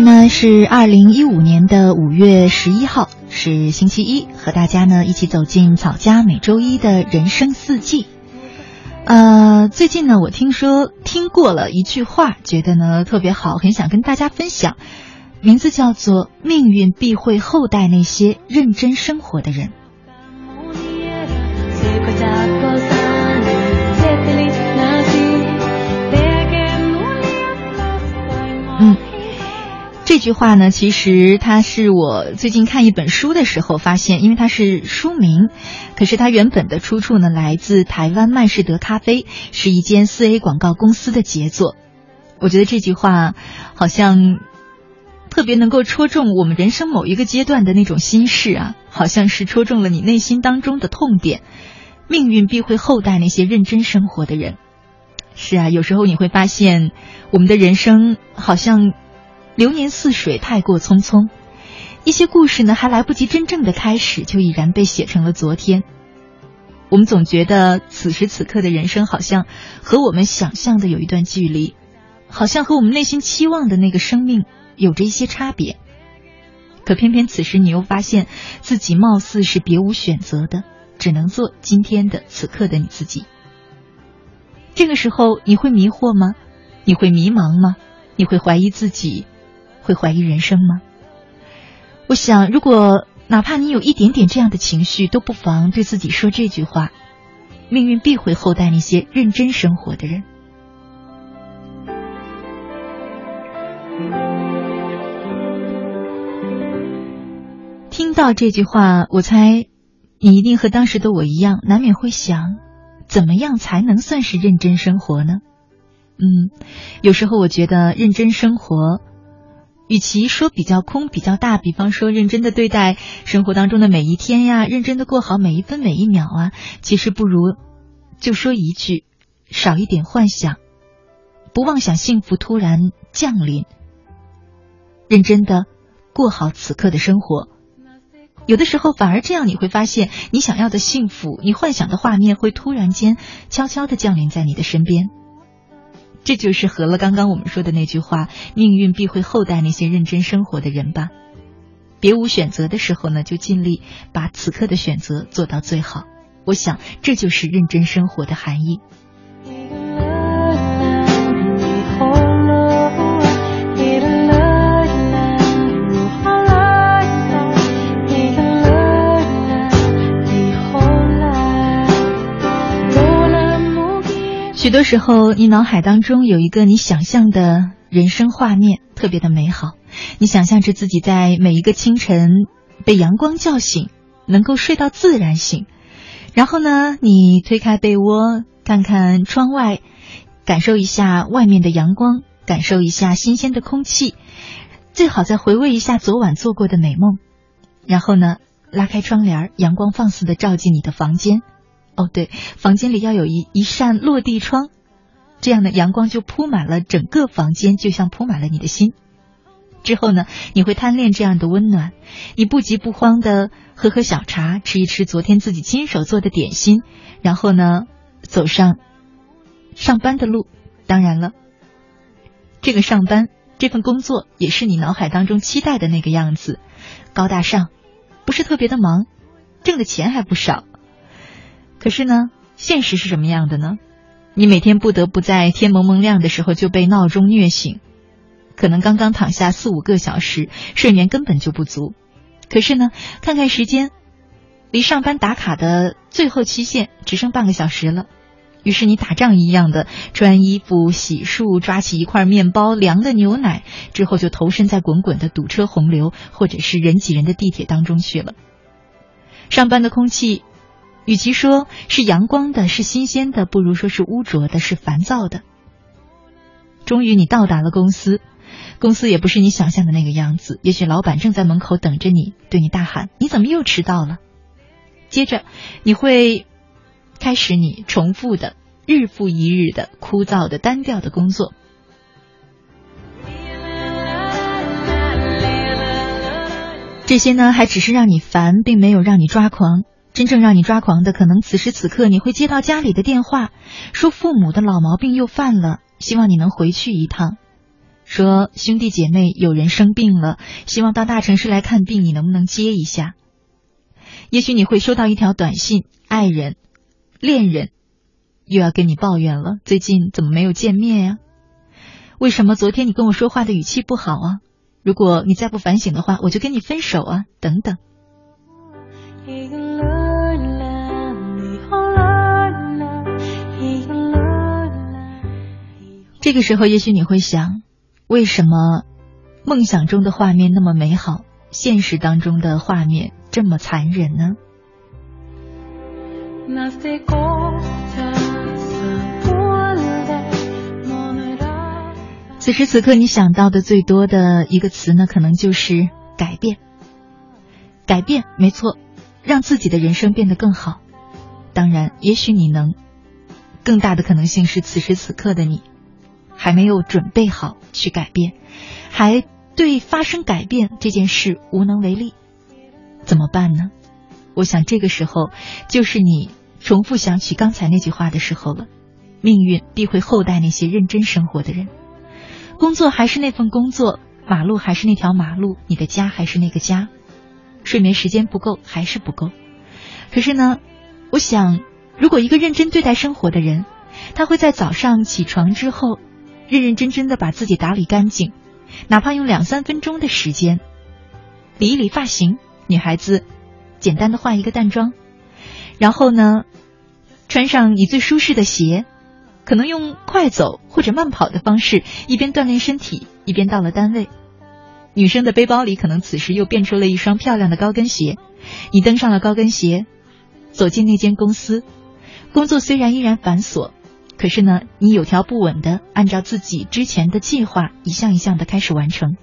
天呢是二零一五年的五月十一号，是星期一，和大家呢一起走进草家每周一的人生四季。呃，最近呢，我听说听过了一句话，觉得呢特别好，很想跟大家分享，名字叫做“命运必会厚待那些认真生活的人”。这句话呢，其实它是我最近看一本书的时候发现，因为它是书名，可是它原本的出处呢来自台湾曼士德咖啡，是一间四 A 广告公司的杰作。我觉得这句话好像特别能够戳中我们人生某一个阶段的那种心事啊，好像是戳中了你内心当中的痛点。命运必会厚待那些认真生活的人。是啊，有时候你会发现，我们的人生好像。流年似水，太过匆匆。一些故事呢，还来不及真正的开始，就已然被写成了昨天。我们总觉得此时此刻的人生，好像和我们想象的有一段距离，好像和我们内心期望的那个生命有着一些差别。可偏偏此时，你又发现自己貌似是别无选择的，只能做今天的此刻的你自己。这个时候，你会迷惑吗？你会迷茫吗？你会怀疑自己？会怀疑人生吗？我想，如果哪怕你有一点点这样的情绪，都不妨对自己说这句话：命运必会厚待那些认真生活的人。听到这句话，我猜你一定和当时的我一样，难免会想：怎么样才能算是认真生活呢？嗯，有时候我觉得认真生活。与其说比较空、比较大，比方说认真的对待生活当中的每一天呀，认真的过好每一分每一秒啊，其实不如就说一句：少一点幻想，不妄想幸福突然降临，认真的过好此刻的生活。有的时候反而这样，你会发现你想要的幸福，你幻想的画面会突然间悄悄的降临在你的身边。这就是合了刚刚我们说的那句话：命运必会厚待那些认真生活的人吧。别无选择的时候呢，就尽力把此刻的选择做到最好。我想，这就是认真生活的含义。许多时候，你脑海当中有一个你想象的人生画面，特别的美好。你想象着自己在每一个清晨被阳光叫醒，能够睡到自然醒。然后呢，你推开被窝，看看窗外，感受一下外面的阳光，感受一下新鲜的空气，最好再回味一下昨晚做过的美梦。然后呢，拉开窗帘，阳光放肆的照进你的房间。哦，对，房间里要有一一扇落地窗，这样的阳光就铺满了整个房间，就像铺满了你的心。之后呢，你会贪恋这样的温暖，你不急不慌的喝喝小茶，吃一吃昨天自己亲手做的点心，然后呢，走上上班的路。当然了，这个上班这份工作也是你脑海当中期待的那个样子，高大上，不是特别的忙，挣的钱还不少。可是呢，现实是什么样的呢？你每天不得不在天蒙蒙亮的时候就被闹钟虐醒。可能刚刚躺下四五个小时，睡眠根本就不足。可是呢，看看时间，离上班打卡的最后期限只剩半个小时了。于是你打仗一样的穿衣服、洗漱，抓起一块面包、凉的牛奶，之后就投身在滚滚的堵车洪流或者是人挤人的地铁当中去了。上班的空气，与其说是阳光的、是新鲜的，不如说是污浊的、是烦躁的。终于，你到达了公司。公司也不是你想象的那个样子，也许老板正在门口等着你，对你大喊：“你怎么又迟到了？”接着，你会开始你重复的、日复一日的枯燥的、单调的工作。这些呢，还只是让你烦，并没有让你抓狂。真正让你抓狂的，可能此时此刻你会接到家里的电话，说父母的老毛病又犯了，希望你能回去一趟。说兄弟姐妹有人生病了，希望到大城市来看病，你能不能接一下？也许你会收到一条短信，爱人、恋人又要跟你抱怨了，最近怎么没有见面呀？为什么昨天你跟我说话的语气不好啊？如果你再不反省的话，我就跟你分手啊！等等。这个时候，也许你会想。为什么梦想中的画面那么美好，现实当中的画面这么残忍呢？此时此刻，你想到的最多的一个词呢，可能就是改变。改变，没错，让自己的人生变得更好。当然，也许你能，更大的可能性是此时此刻的你。还没有准备好去改变，还对发生改变这件事无能为力，怎么办呢？我想这个时候就是你重复想起刚才那句话的时候了。命运必会厚待那些认真生活的人。工作还是那份工作，马路还是那条马路，你的家还是那个家，睡眠时间不够还是不够。可是呢，我想，如果一个认真对待生活的人，他会在早上起床之后。认认真真的把自己打理干净，哪怕用两三分钟的时间，理一理发型，女孩子简单的化一个淡妆，然后呢，穿上你最舒适的鞋，可能用快走或者慢跑的方式，一边锻炼身体，一边到了单位。女生的背包里可能此时又变出了一双漂亮的高跟鞋，你登上了高跟鞋，走进那间公司，工作虽然依然繁琐。可是呢，你有条不紊的按照自己之前的计划一项一项的开始完成。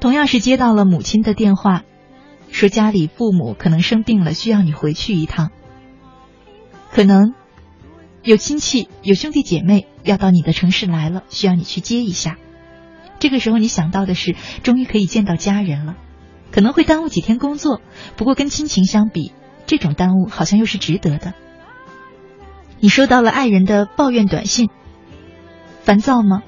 同样是接到了母亲的电话，说家里父母可能生病了，需要你回去一趟。可能有亲戚、有兄弟姐妹要到你的城市来了，需要你去接一下。这个时候你想到的是，终于可以见到家人了，可能会耽误几天工作，不过跟亲情相比，这种耽误好像又是值得的。你收到了爱人的抱怨短信，烦躁吗？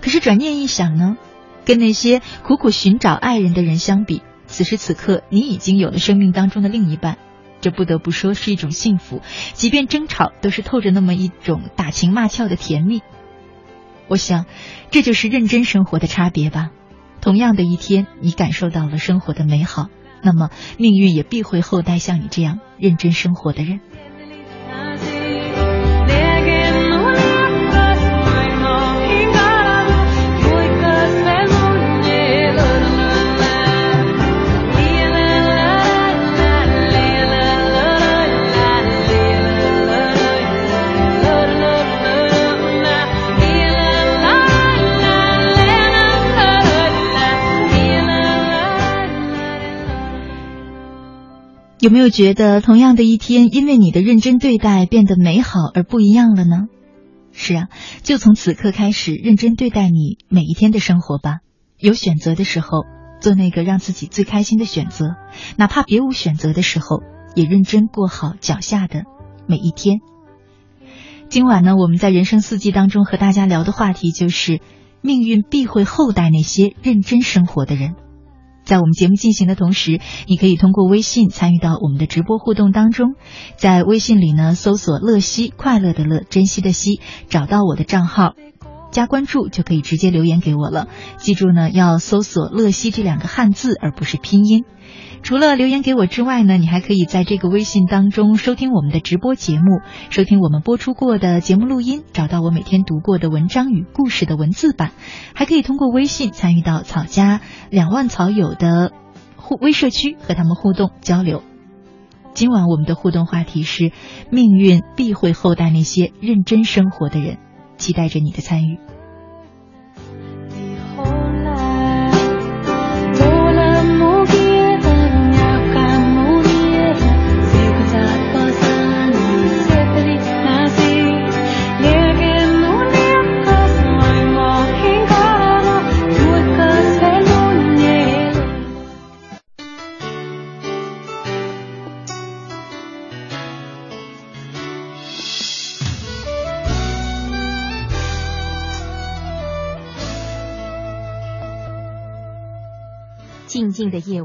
可是转念一想呢，跟那些苦苦寻找爱人的人相比，此时此刻你已经有了生命当中的另一半，这不得不说是一种幸福。即便争吵，都是透着那么一种打情骂俏的甜蜜。我想，这就是认真生活的差别吧。同样的一天，你感受到了生活的美好，那么命运也必会厚待像你这样认真生活的人。有没有觉得同样的一天，因为你的认真对待，变得美好而不一样了呢？是啊，就从此刻开始，认真对待你每一天的生活吧。有选择的时候，做那个让自己最开心的选择；哪怕别无选择的时候，也认真过好脚下的每一天。今晚呢，我们在人生四季当中和大家聊的话题就是：命运必会厚待那些认真生活的人。在我们节目进行的同时，你可以通过微信参与到我们的直播互动当中。在微信里呢，搜索“乐西”，快乐的乐，珍惜的惜，找到我的账号。加关注就可以直接留言给我了。记住呢，要搜索“乐西”这两个汉字，而不是拼音。除了留言给我之外呢，你还可以在这个微信当中收听我们的直播节目，收听我们播出过的节目录音，找到我每天读过的文章与故事的文字版，还可以通过微信参与到草家两万草友的互微社区，和他们互动交流。今晚我们的互动话题是：命运必会厚待那些认真生活的人。期待着你的参与。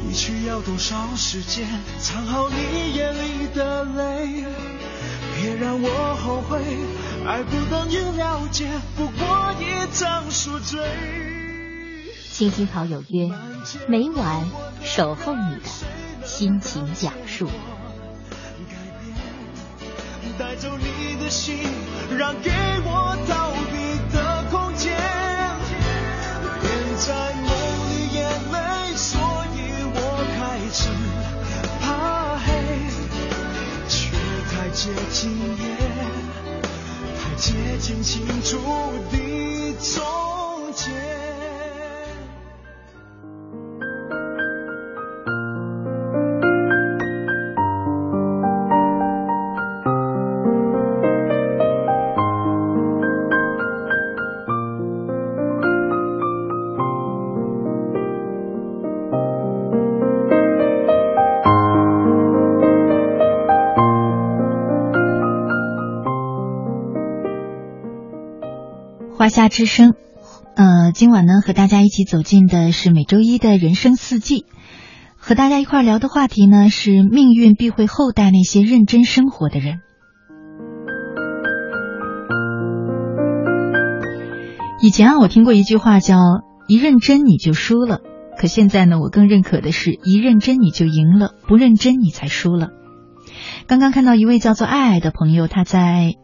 你需要多少时间藏好你眼里的泪？别让我后悔，爱不等于了解，不过一场宿醉。倾听好友约，每晚守候你的心情讲述。带走你的心，让给我逃避只怕黑，却太接近夜，太接近清楚的夏之声，呃，今晚呢和大家一起走进的是每周一的人生四季，和大家一块聊的话题呢是命运必会厚待那些认真生活的人。以前啊，我听过一句话叫“一认真你就输了”，可现在呢，我更认可的是一认真你就赢了，不认真你才输了。刚刚看到一位叫做爱爱的朋友，他在。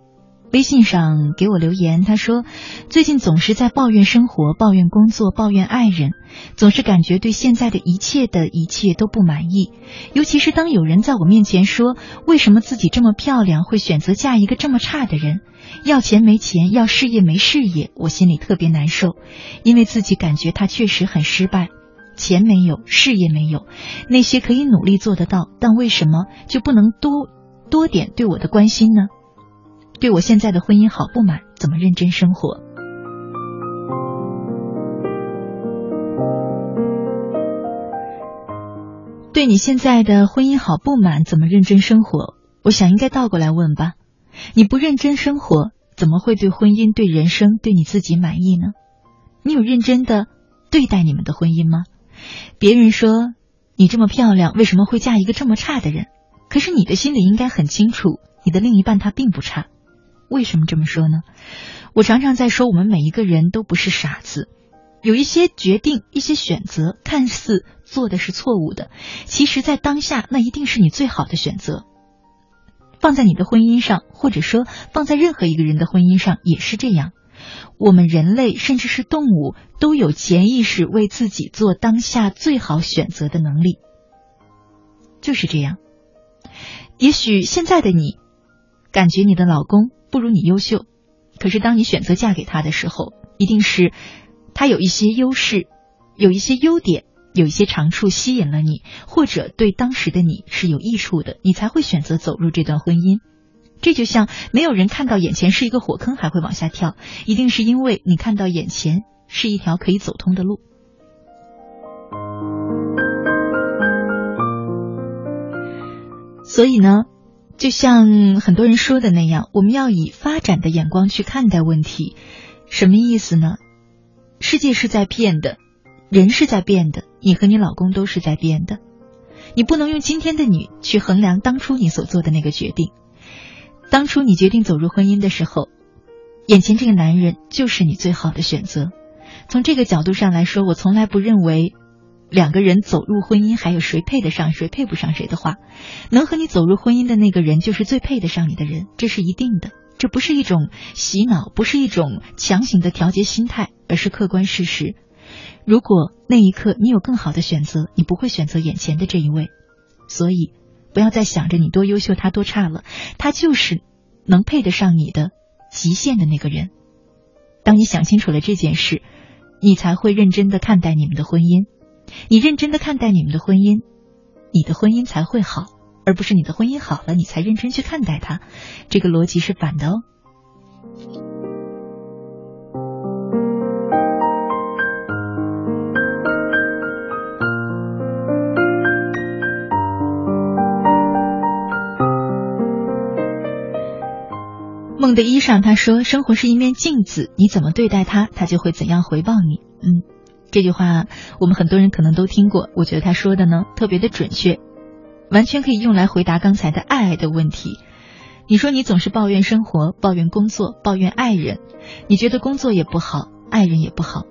微信上给我留言，他说最近总是在抱怨生活、抱怨工作、抱怨爱人，总是感觉对现在的一切的一切都不满意。尤其是当有人在我面前说为什么自己这么漂亮会选择嫁一个这么差的人，要钱没钱，要事业没事业，我心里特别难受，因为自己感觉他确实很失败，钱没有，事业没有，那些可以努力做得到，但为什么就不能多多点对我的关心呢？对我现在的婚姻好不满，怎么认真生活？对你现在的婚姻好不满，怎么认真生活？我想应该倒过来问吧。你不认真生活，怎么会对婚姻、对人生、对你自己满意呢？你有认真的对待你们的婚姻吗？别人说你这么漂亮，为什么会嫁一个这么差的人？可是你的心里应该很清楚，你的另一半他并不差。为什么这么说呢？我常常在说，我们每一个人都不是傻子，有一些决定、一些选择，看似做的是错误的，其实在当下那一定是你最好的选择。放在你的婚姻上，或者说放在任何一个人的婚姻上也是这样。我们人类甚至是动物都有潜意识为自己做当下最好选择的能力，就是这样。也许现在的你感觉你的老公不如你优秀，可是当你选择嫁给他的时候，一定是他有一些优势，有一些优点。有一些长处吸引了你，或者对当时的你是有益处的，你才会选择走入这段婚姻。这就像没有人看到眼前是一个火坑还会往下跳，一定是因为你看到眼前是一条可以走通的路。所以呢，就像很多人说的那样，我们要以发展的眼光去看待问题。什么意思呢？世界是在变的。人是在变的，你和你老公都是在变的。你不能用今天的你去衡量当初你所做的那个决定。当初你决定走入婚姻的时候，眼前这个男人就是你最好的选择。从这个角度上来说，我从来不认为两个人走入婚姻还有谁配得上谁配不上谁的话。能和你走入婚姻的那个人就是最配得上你的人，这是一定的。这不是一种洗脑，不是一种强行的调节心态，而是客观事实。如果那一刻你有更好的选择，你不会选择眼前的这一位，所以不要再想着你多优秀，他多差了，他就是能配得上你的极限的那个人。当你想清楚了这件事，你才会认真的看待你们的婚姻。你认真的看待你们的婚姻，你的婚姻才会好，而不是你的婚姻好了，你才认真去看待它。这个逻辑是反的哦。梦的衣裳，他说：“生活是一面镜子，你怎么对待它，它就会怎样回报你。”嗯，这句话我们很多人可能都听过。我觉得他说的呢特别的准确，完全可以用来回答刚才的爱爱的问题。你说你总是抱怨生活，抱怨工作，抱怨爱人，你觉得工作也不好，爱人也不好，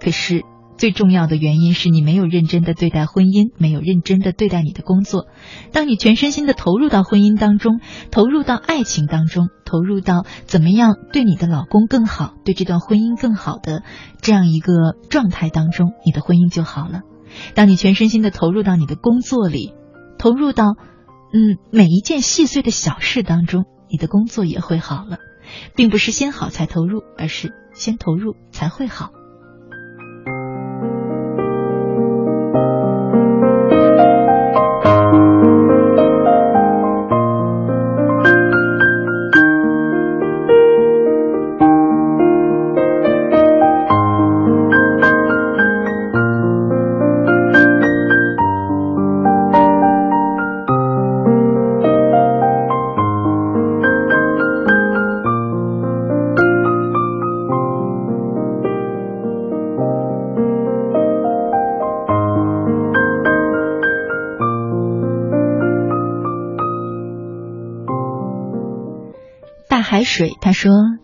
可是。最重要的原因是你没有认真的对待婚姻，没有认真的对待你的工作。当你全身心的投入到婚姻当中，投入到爱情当中，投入到怎么样对你的老公更好，对这段婚姻更好的这样一个状态当中，你的婚姻就好了。当你全身心的投入到你的工作里，投入到嗯每一件细碎的小事当中，你的工作也会好了，并不是先好才投入，而是先投入才会好。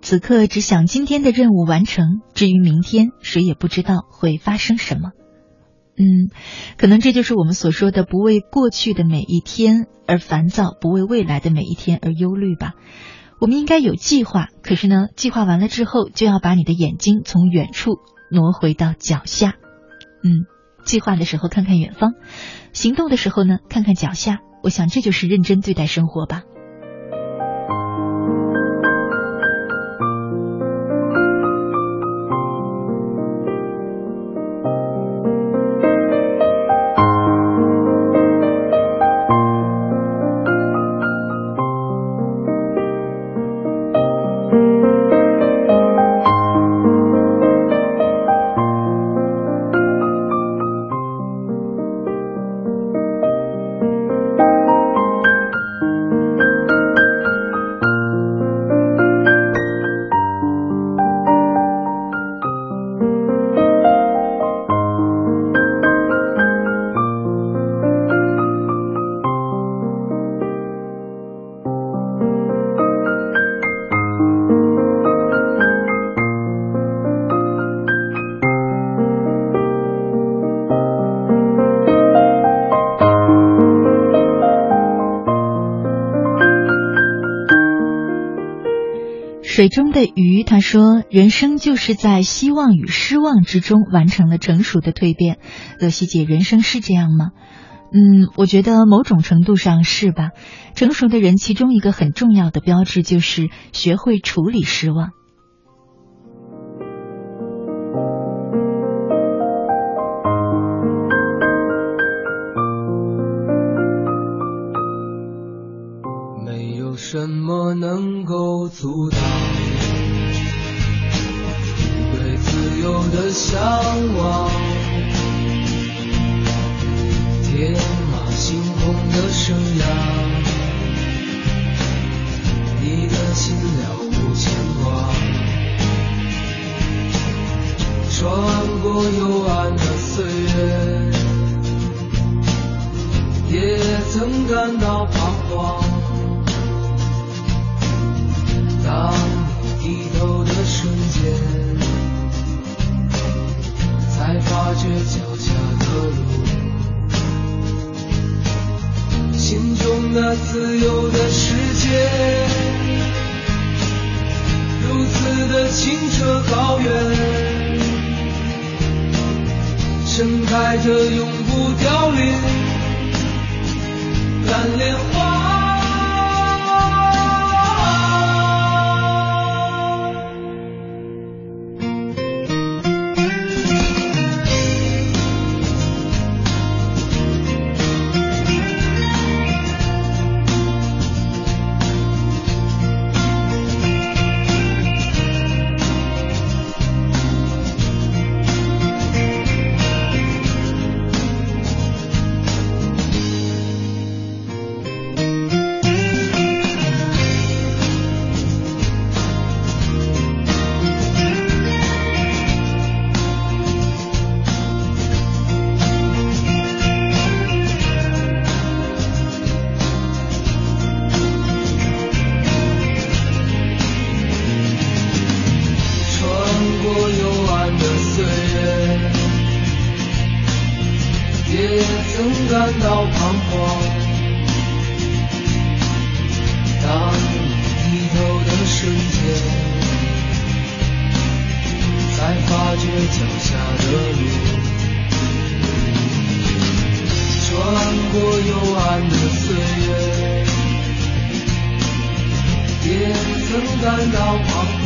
此刻只想今天的任务完成，至于明天，谁也不知道会发生什么。”嗯，可能这就是我们所说的不为过去的每一天而烦躁，不为未来的每一天而忧虑吧。我们应该有计划，可是呢，计划完了之后，就要把你的眼睛从远处挪回到脚下。嗯，计划的时候看看远方，行动的时候呢，看看脚下。我想这就是认真对待生活吧。水中的鱼，他说：“人生就是在希望与失望之中完成了成熟的蜕变。”乐西姐，人生是这样吗？嗯，我觉得某种程度上是吧。成熟的人，其中一个很重要的标志就是学会处理失望。的岁月。也曾感到彷徨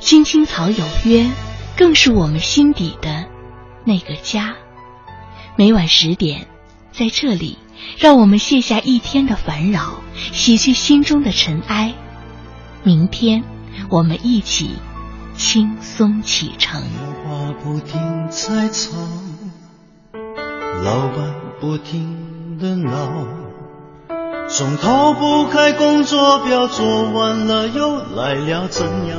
青青草有约，更是我们心底的那个家。每晚十点，在这里，让我们卸下一天的烦扰，洗去心中的尘埃。明天，我们一起轻松启程。不停在吵，老板不停的闹，总逃不开工作表，做完了又来了，怎样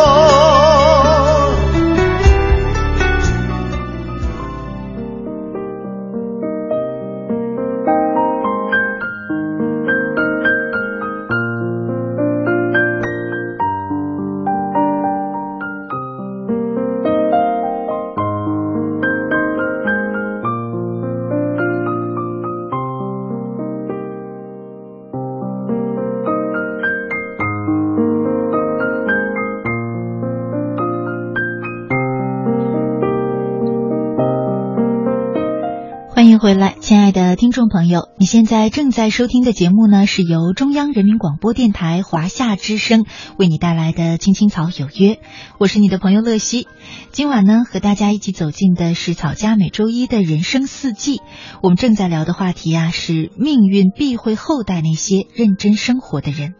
回来，亲爱的听众朋友，你现在正在收听的节目呢，是由中央人民广播电台华夏之声为你带来的《青青草有约》，我是你的朋友乐西。今晚呢，和大家一起走进的是草家每周一的人生四季。我们正在聊的话题啊，是命运必会厚待那些认真生活的人。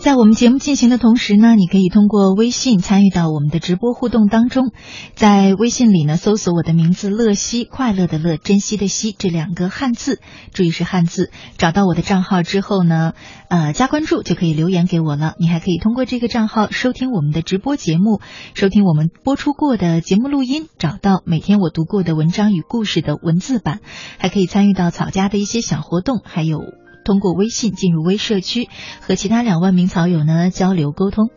在我们节目进行的同时呢，你可以通过微信参与到我们的直播互动当中。在微信里呢，搜索我的名字“乐西”，快乐的乐，珍惜的惜这两个汉字，注意是汉字。找到我的账号之后呢，呃，加关注就可以留言给我了。你还可以通过这个账号收听我们的直播节目，收听我们播出过的节目录音，找到每天我读过的文章与故事的文字版，还可以参与到草家的一些小活动，还有。通过微信进入微社区，和其他两万名草友呢交流沟通。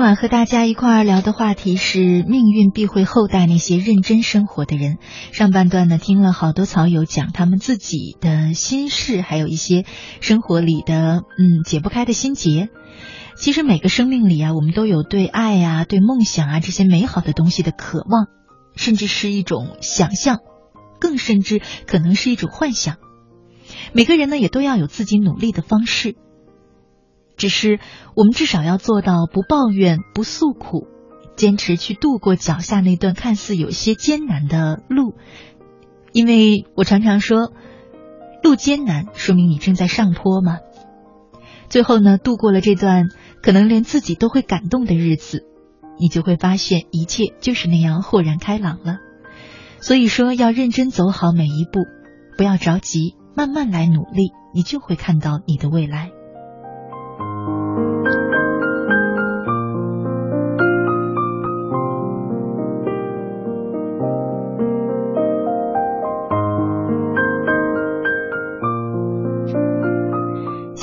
今晚和大家一块儿聊的话题是命运必会厚待那些认真生活的人。上半段呢，听了好多草友讲他们自己的心事，还有一些生活里的嗯解不开的心结。其实每个生命里啊，我们都有对爱呀、对梦想啊这些美好的东西的渴望，甚至是一种想象，更甚至可能是一种幻想。每个人呢，也都要有自己努力的方式。只是我们至少要做到不抱怨、不诉苦，坚持去度过脚下那段看似有些艰难的路。因为我常常说，路艰难，说明你正在上坡嘛。最后呢，度过了这段可能连自己都会感动的日子，你就会发现一切就是那样豁然开朗了。所以说，要认真走好每一步，不要着急，慢慢来努力，你就会看到你的未来。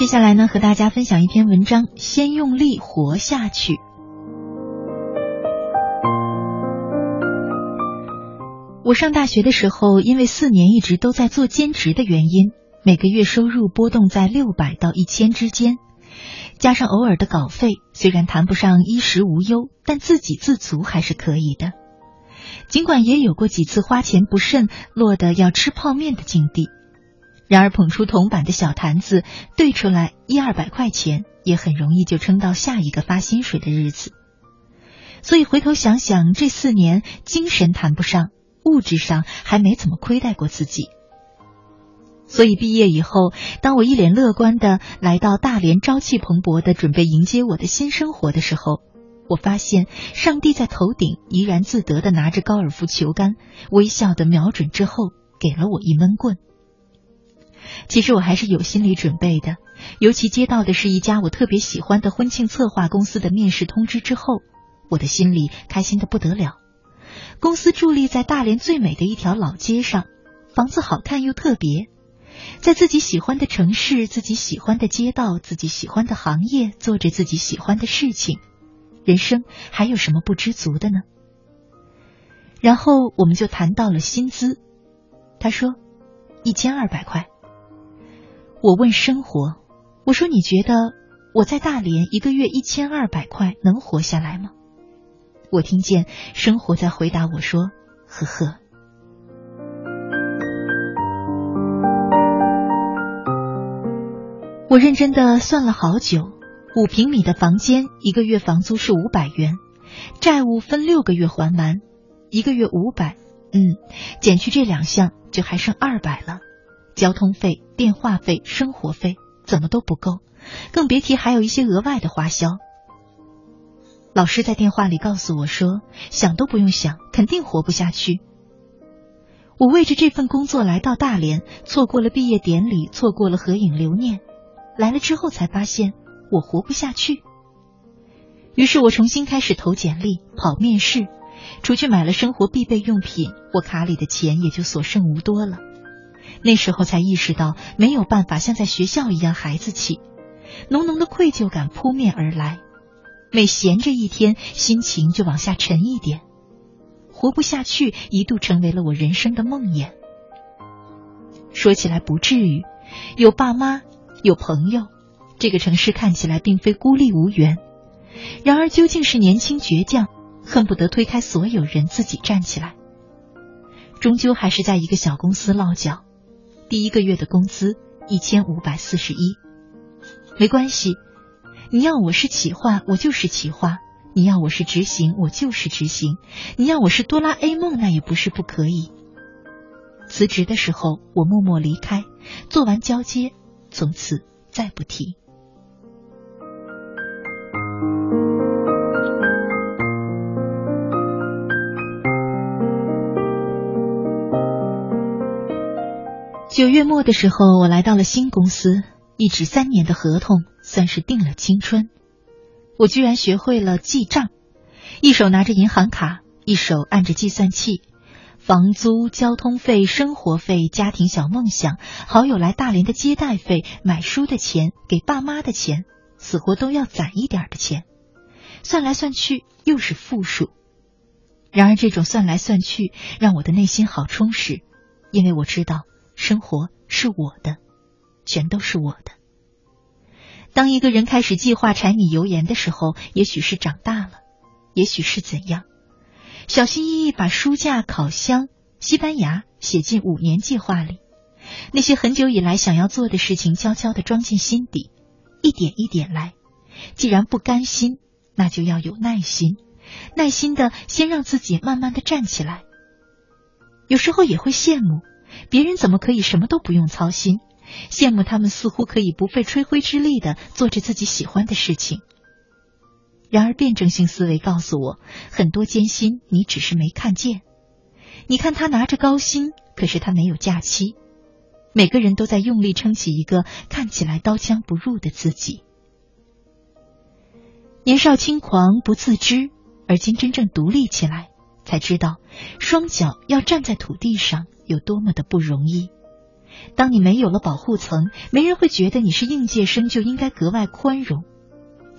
下来呢，和大家分享一篇文章：先用力活下去。我上大学的时候，因为四年一直都在做兼职的原因，每个月收入波动在六百到一千之间。加上偶尔的稿费，虽然谈不上衣食无忧，但自给自足还是可以的。尽管也有过几次花钱不慎，落得要吃泡面的境地，然而捧出铜板的小坛子，兑出来一二百块钱，也很容易就撑到下一个发薪水的日子。所以回头想想，这四年精神谈不上，物质上还没怎么亏待过自己。所以毕业以后，当我一脸乐观的来到大连，朝气蓬勃的准备迎接我的新生活的时候，我发现上帝在头顶怡然自得的拿着高尔夫球杆，微笑的瞄准之后，给了我一闷棍。其实我还是有心理准备的，尤其接到的是一家我特别喜欢的婚庆策划公司的面试通知之后，我的心里开心的不得了。公司伫立在大连最美的一条老街上，房子好看又特别。在自己喜欢的城市、自己喜欢的街道、自己喜欢的行业，做着自己喜欢的事情，人生还有什么不知足的呢？然后我们就谈到了薪资，他说一千二百块。我问生活，我说你觉得我在大连一个月一千二百块能活下来吗？我听见生活在回答我说：“呵呵。”我认真的算了好久，五平米的房间，一个月房租是五百元，债务分六个月还完，一个月五百，嗯，减去这两项就还剩二百了。交通费、电话费、生活费怎么都不够，更别提还有一些额外的花销。老师在电话里告诉我说：“想都不用想，肯定活不下去。”我为着这份工作来到大连，错过了毕业典礼，错过了合影留念。来了之后才发现我活不下去，于是我重新开始投简历、跑面试，除去买了生活必备用品，我卡里的钱也就所剩无多了。那时候才意识到没有办法像在学校一样孩子气，浓浓的愧疚感扑面而来，每闲着一天，心情就往下沉一点，活不下去一度成为了我人生的梦魇。说起来不至于，有爸妈。有朋友，这个城市看起来并非孤立无援。然而，究竟是年轻倔强，恨不得推开所有人自己站起来。终究还是在一个小公司落脚，第一个月的工资一千五百四十一。没关系，你要我是企划，我就是企划；你要我是执行，我就是执行；你要我是哆啦 A 梦，那也不是不可以。辞职的时候，我默默离开，做完交接。从此再不提。九月末的时候，我来到了新公司，一纸三年的合同算是定了青春。我居然学会了记账，一手拿着银行卡，一手按着计算器。房租、交通费、生活费、家庭小梦想、好友来大连的接待费、买书的钱、给爸妈的钱，死活都要攒一点的钱，算来算去又是负数。然而这种算来算去让我的内心好充实，因为我知道生活是我的，全都是我的。当一个人开始计划柴米油盐的时候，也许是长大了，也许是怎样。小心翼翼把书架、烤箱、西班牙写进五年计划里，那些很久以来想要做的事情，悄悄的装进心底，一点一点来。既然不甘心，那就要有耐心，耐心的先让自己慢慢的站起来。有时候也会羡慕别人怎么可以什么都不用操心，羡慕他们似乎可以不费吹灰之力的做着自己喜欢的事情。然而，辩证性思维告诉我，很多艰辛你只是没看见。你看他拿着高薪，可是他没有假期。每个人都在用力撑起一个看起来刀枪不入的自己。年少轻狂不自知，而今真正独立起来，才知道双脚要站在土地上有多么的不容易。当你没有了保护层，没人会觉得你是应届生就应该格外宽容。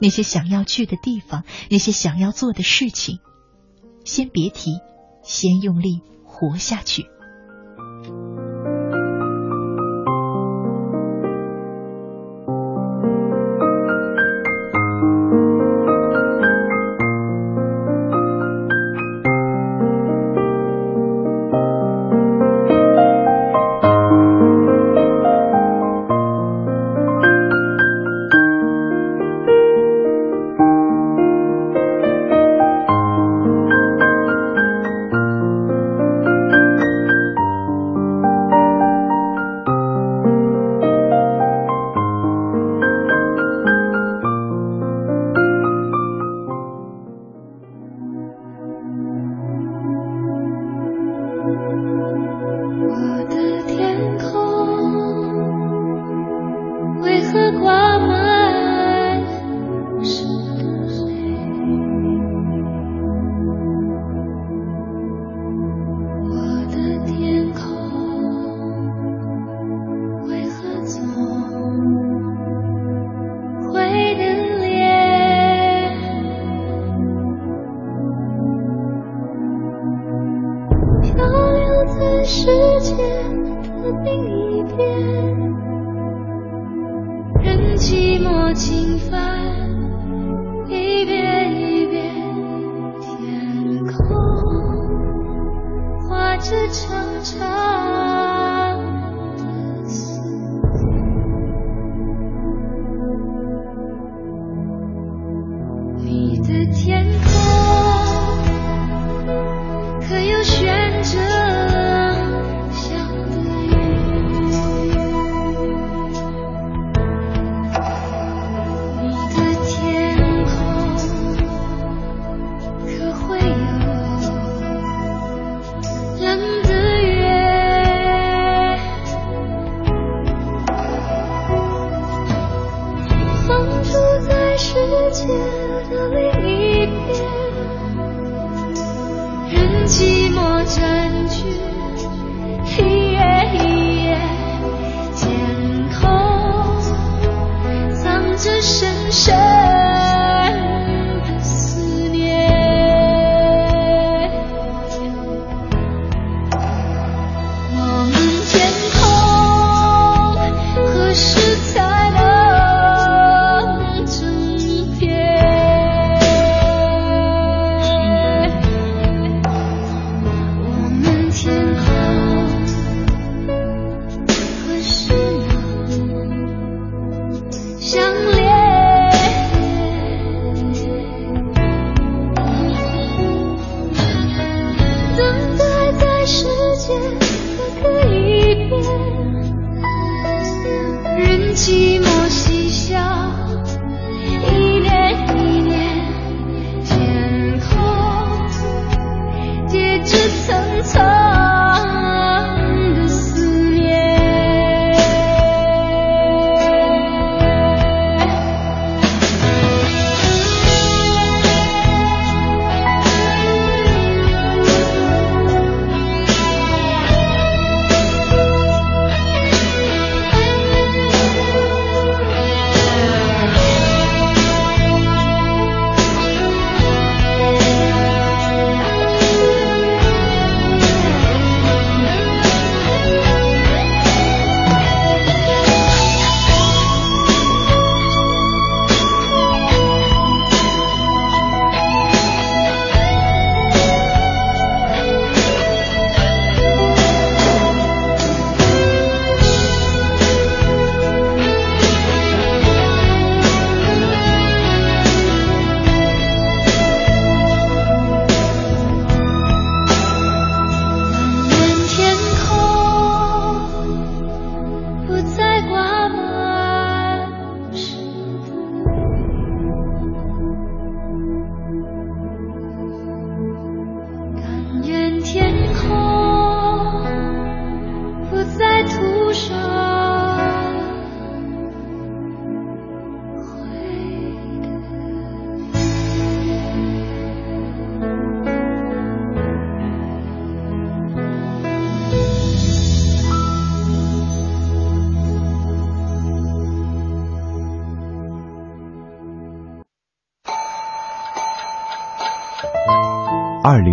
那些想要去的地方，那些想要做的事情，先别提，先用力活下去。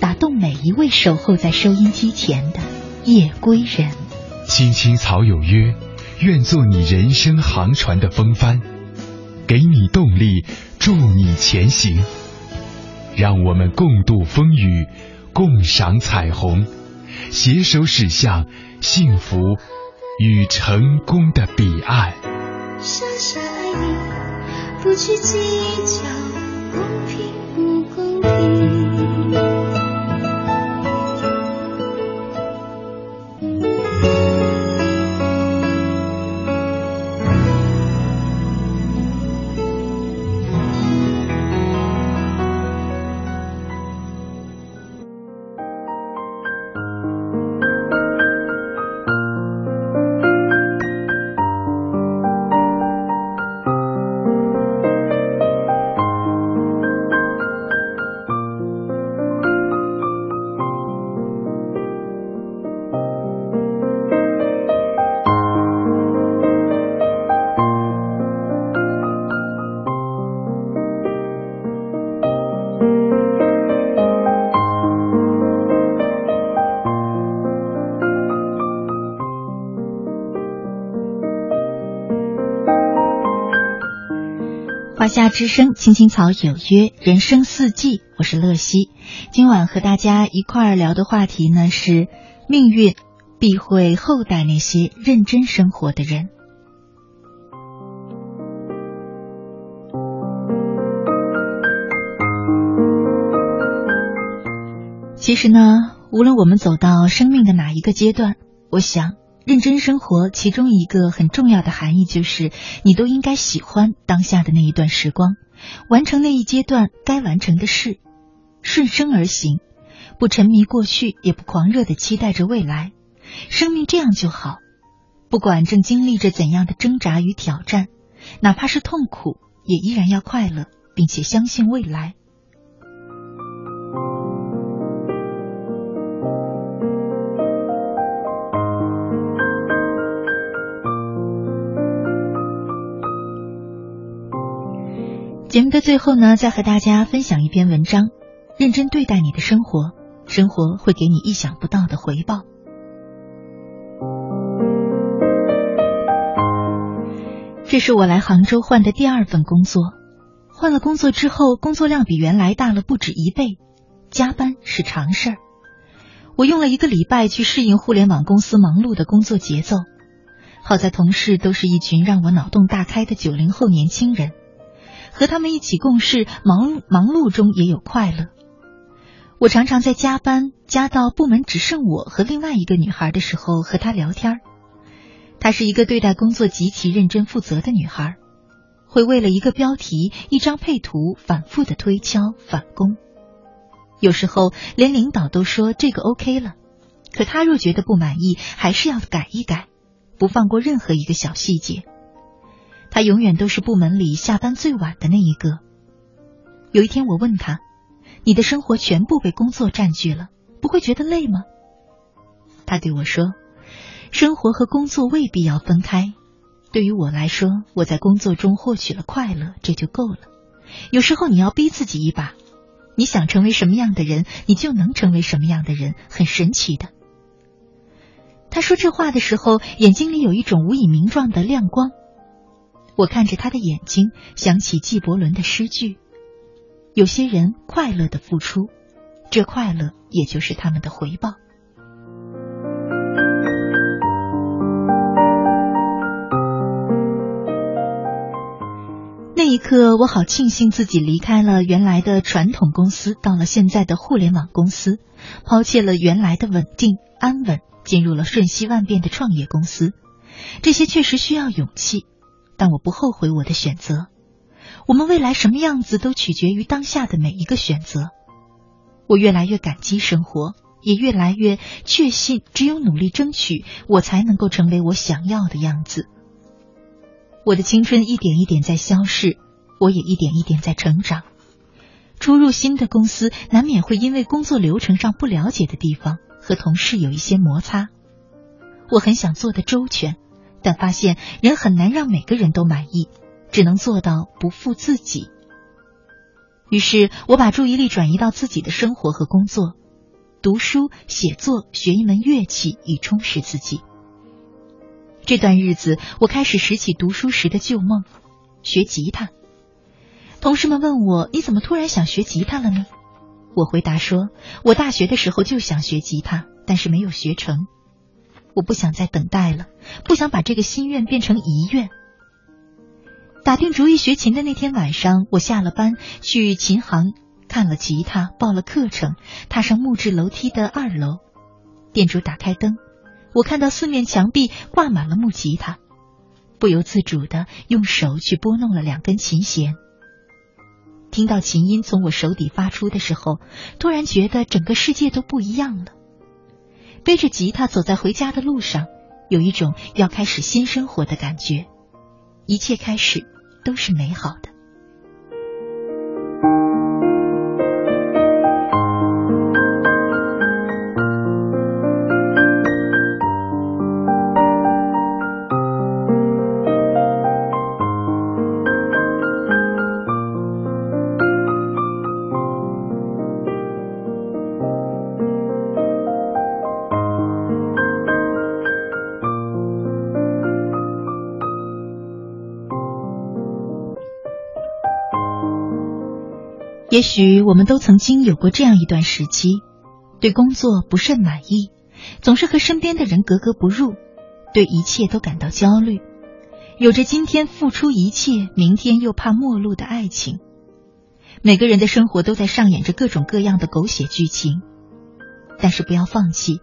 打动每一位守候在收音机前的夜归人。青青草有约，愿做你人生航船的风帆，给你动力，助你前行。让我们共度风雨，共赏彩虹，携手驶向幸福与成功的彼岸。傻傻爱你，不去计较公平不公平。华夏之声，青青草有约，人生四季，我是乐西。今晚和大家一块儿聊的话题呢是命运必会厚待那些认真生活的人。其实呢，无论我们走到生命的哪一个阶段，我想。认真生活，其中一个很重要的含义就是，你都应该喜欢当下的那一段时光，完成那一阶段该完成的事，顺生而行，不沉迷过去，也不狂热的期待着未来。生命这样就好，不管正经历着怎样的挣扎与挑战，哪怕是痛苦，也依然要快乐，并且相信未来。节目的最后呢，再和大家分享一篇文章：认真对待你的生活，生活会给你意想不到的回报。这是我来杭州换的第二份工作，换了工作之后，工作量比原来大了不止一倍，加班是常事儿。我用了一个礼拜去适应互联网公司忙碌的工作节奏，好在同事都是一群让我脑洞大开的九零后年轻人。和他们一起共事，忙忙碌中也有快乐。我常常在加班加到部门只剩我和另外一个女孩的时候和她聊天。她是一个对待工作极其认真负责的女孩，会为了一个标题、一张配图反复的推敲返工。有时候连领导都说这个 OK 了，可她若觉得不满意，还是要改一改，不放过任何一个小细节。他永远都是部门里下班最晚的那一个。有一天，我问他：“你的生活全部被工作占据了，不会觉得累吗？”他对我说：“生活和工作未必要分开。对于我来说，我在工作中获取了快乐，这就够了。有时候你要逼自己一把，你想成为什么样的人，你就能成为什么样的人，很神奇的。”他说这话的时候，眼睛里有一种无以名状的亮光。我看着他的眼睛，想起纪伯伦的诗句：“有些人快乐的付出，这快乐也就是他们的回报。”那一刻，我好庆幸自己离开了原来的传统公司，到了现在的互联网公司，抛弃了原来的稳定安稳，进入了瞬息万变的创业公司。这些确实需要勇气。但我不后悔我的选择，我们未来什么样子都取决于当下的每一个选择。我越来越感激生活，也越来越确信，只有努力争取，我才能够成为我想要的样子。我的青春一点一点在消逝，我也一点一点在成长。初入新的公司，难免会因为工作流程上不了解的地方和同事有一些摩擦。我很想做的周全，但发现人很难让每个人都满意，只能做到不负自己。于是我把注意力转移到自己的生活和工作，读书、写作、学一门乐器以充实自己。这段日子，我开始拾起读书时的旧梦，学吉他。同事们问我：“你怎么突然想学吉他了呢？”我回答说：“我大学的时候就想学吉他，但是没有学成。我不想再等待了，不想把这个心愿变成遗愿。”打定主意学琴的那天晚上，我下了班去琴行看了吉他，报了课程，踏上木质楼梯的二楼。店主打开灯，我看到四面墙壁挂满了木吉他，不由自主的用手去拨弄了两根琴弦。听到琴音从我手底发出的时候，突然觉得整个世界都不一样了。背着吉他走在回家的路上，有一种要开始新生活的感觉，一切开始都是美好的。也许我们都曾经有过这样一段时期，对工作不甚满意，总是和身边的人格格不入，对一切都感到焦虑，有着今天付出一切，明天又怕陌路的爱情。每个人的生活都在上演着各种各样的狗血剧情，但是不要放弃。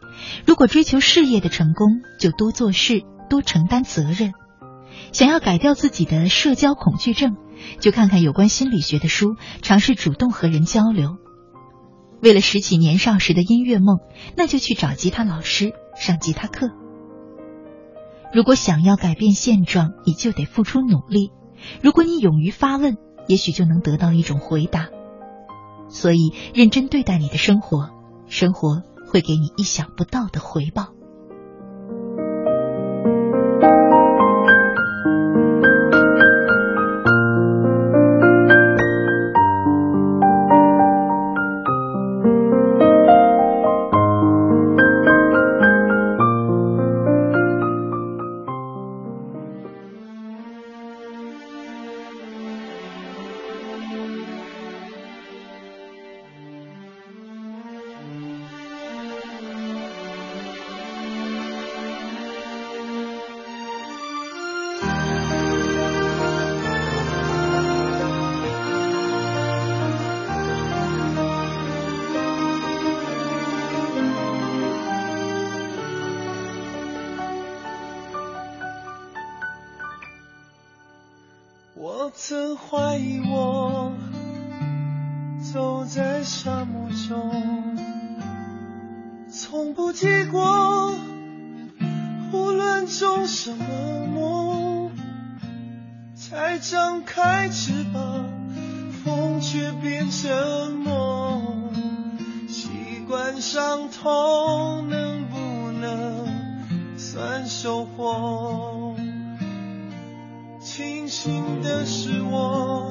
如果追求事业的成功，就多做事，多承担责任。想要改掉自己的社交恐惧症。就看看有关心理学的书，尝试主动和人交流。为了拾起年少时的音乐梦，那就去找吉他老师上吉他课。如果想要改变现状，你就得付出努力。如果你勇于发问，也许就能得到一种回答。所以，认真对待你的生活，生活会给你意想不到的回报。爱我走在沙漠中，从不结果，无论种什么梦，才张开翅膀，风却变沉默，习惯伤痛，能不能算收获？庆幸的是我。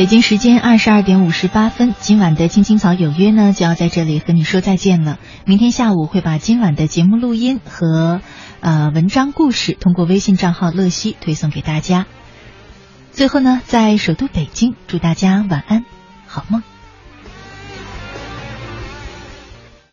北京时间二十二点五十八分，今晚的青青草有约呢，就要在这里和你说再见了。明天下午会把今晚的节目录音和呃文章故事通过微信账号乐西推送给大家。最后呢，在首都北京，祝大家晚安，好梦。